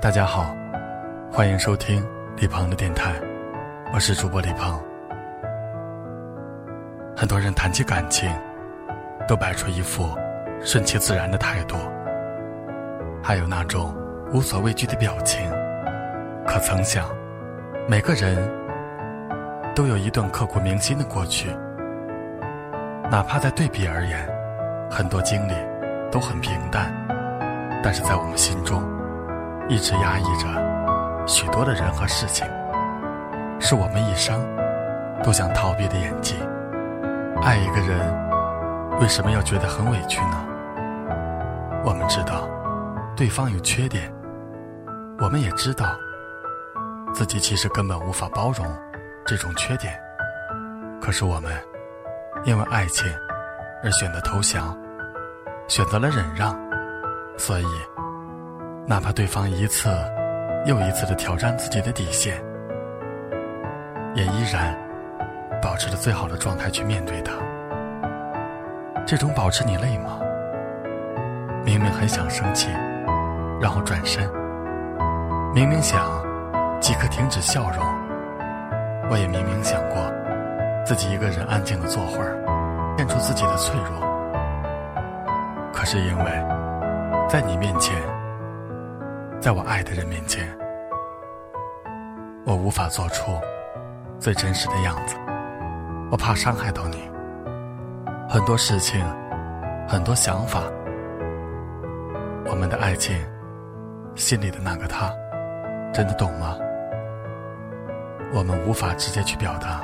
大家好，欢迎收听李鹏的电台，我是主播李鹏。很多人谈起感情，都摆出一副顺其自然的态度，还有那种无所畏惧的表情。可曾想，每个人都有一段刻骨铭心的过去，哪怕在对比而言，很多经历都很平淡，但是在我们心中。一直压抑着许多的人和事情，是我们一生都想逃避的演技。爱一个人，为什么要觉得很委屈呢？我们知道对方有缺点，我们也知道自己其实根本无法包容这种缺点。可是我们因为爱情而选择投降，选择了忍让，所以。哪怕对方一次又一次的挑战自己的底线，也依然保持着最好的状态去面对他。这种保持你累吗？明明很想生气，然后转身；明明想即刻停止笑容，我也明明想过自己一个人安静的坐会儿，献出自己的脆弱。可是因为在你面前。在我爱的人面前，我无法做出最真实的样子，我怕伤害到你。很多事情，很多想法，我们的爱情，心里的那个他，真的懂吗？我们无法直接去表达，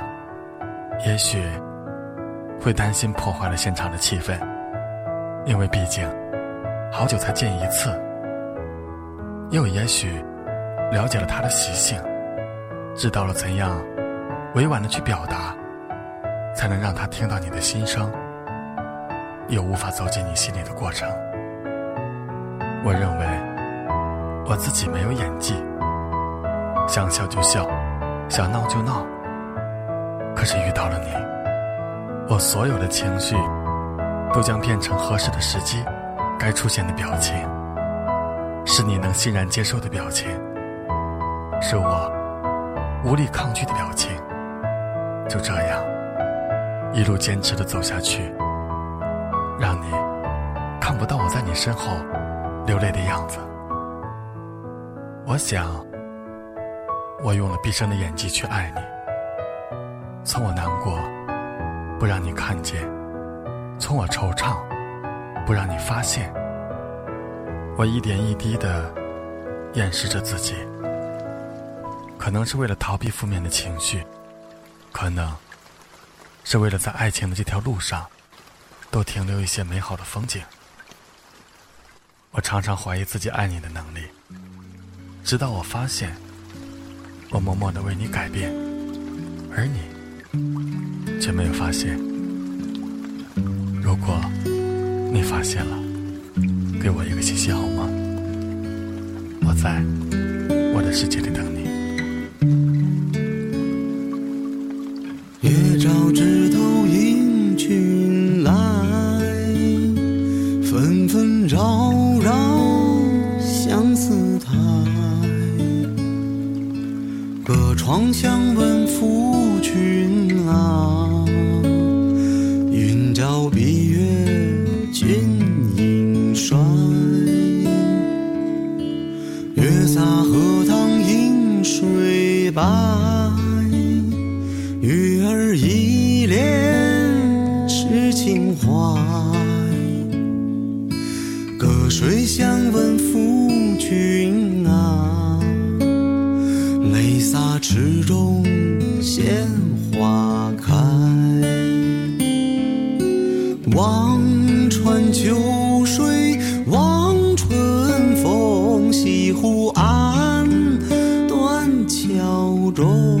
也许会担心破坏了现场的气氛，因为毕竟好久才见一次。又也许，了解了他的习性，知道了怎样委婉的去表达，才能让他听到你的心声，又无法走进你心里的过程。我认为我自己没有演技，想笑就笑，想闹就闹。可是遇到了你，我所有的情绪都将变成合适的时机，该出现的表情。是你能欣然接受的表情，是我无力抗拒的表情。就这样，一路坚持的走下去，让你看不到我在你身后流泪的样子。我想，我用了毕生的演技去爱你，从我难过不让你看见，从我惆怅不让你发现。我一点一滴的掩饰着自己，可能是为了逃避负面的情绪，可能是为了在爱情的这条路上多停留一些美好的风景。我常常怀疑自己爱你的能力，直到我发现，我默默的为你改变，而你却没有发现。如果你发现了。给我一个信息好吗？我在我的世界里等你。月照枝头迎君来，纷纷扰扰相思台。隔窗相问水相问夫君啊，泪洒池中鲜花开。望穿秋水望春风，西湖岸断。桥中，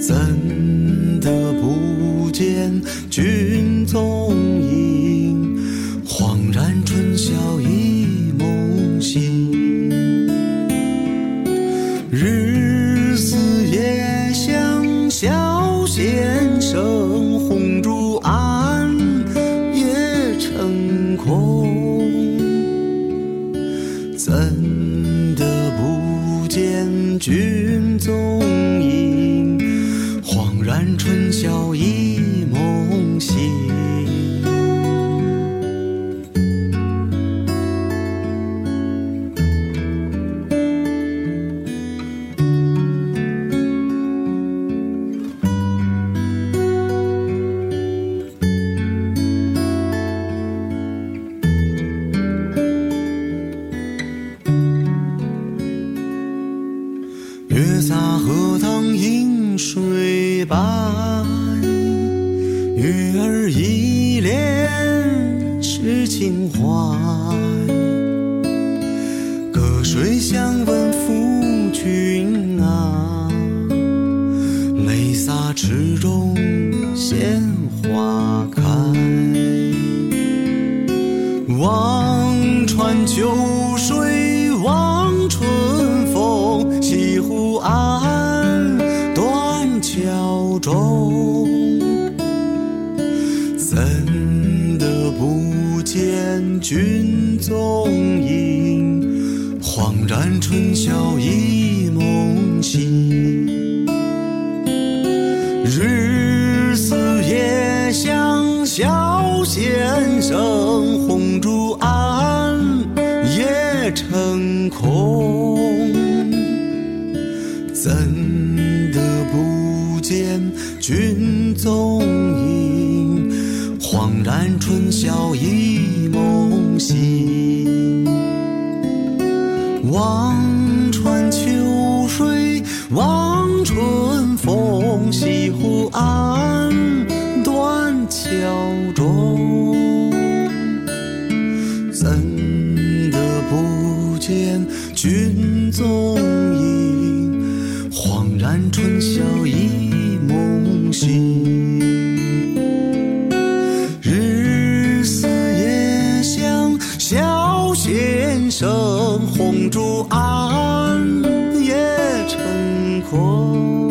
怎得不见君人生，月儿依恋痴情怀。隔水相问夫君啊，泪洒池中鲜花开。望穿秋怎的不见君踪影？恍然春宵一梦醒。日思夜想小先生，红烛暗，夜成空。怎的不见君踪影？然春宵一梦醒。望穿秋水望春风，西湖岸断桥中。怎得不见君红烛暗，夜成空。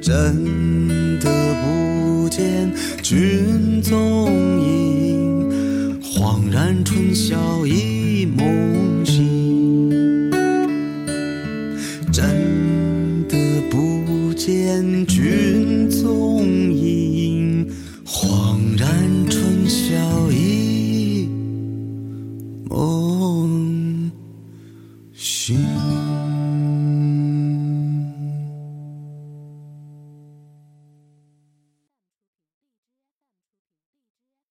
真的不见君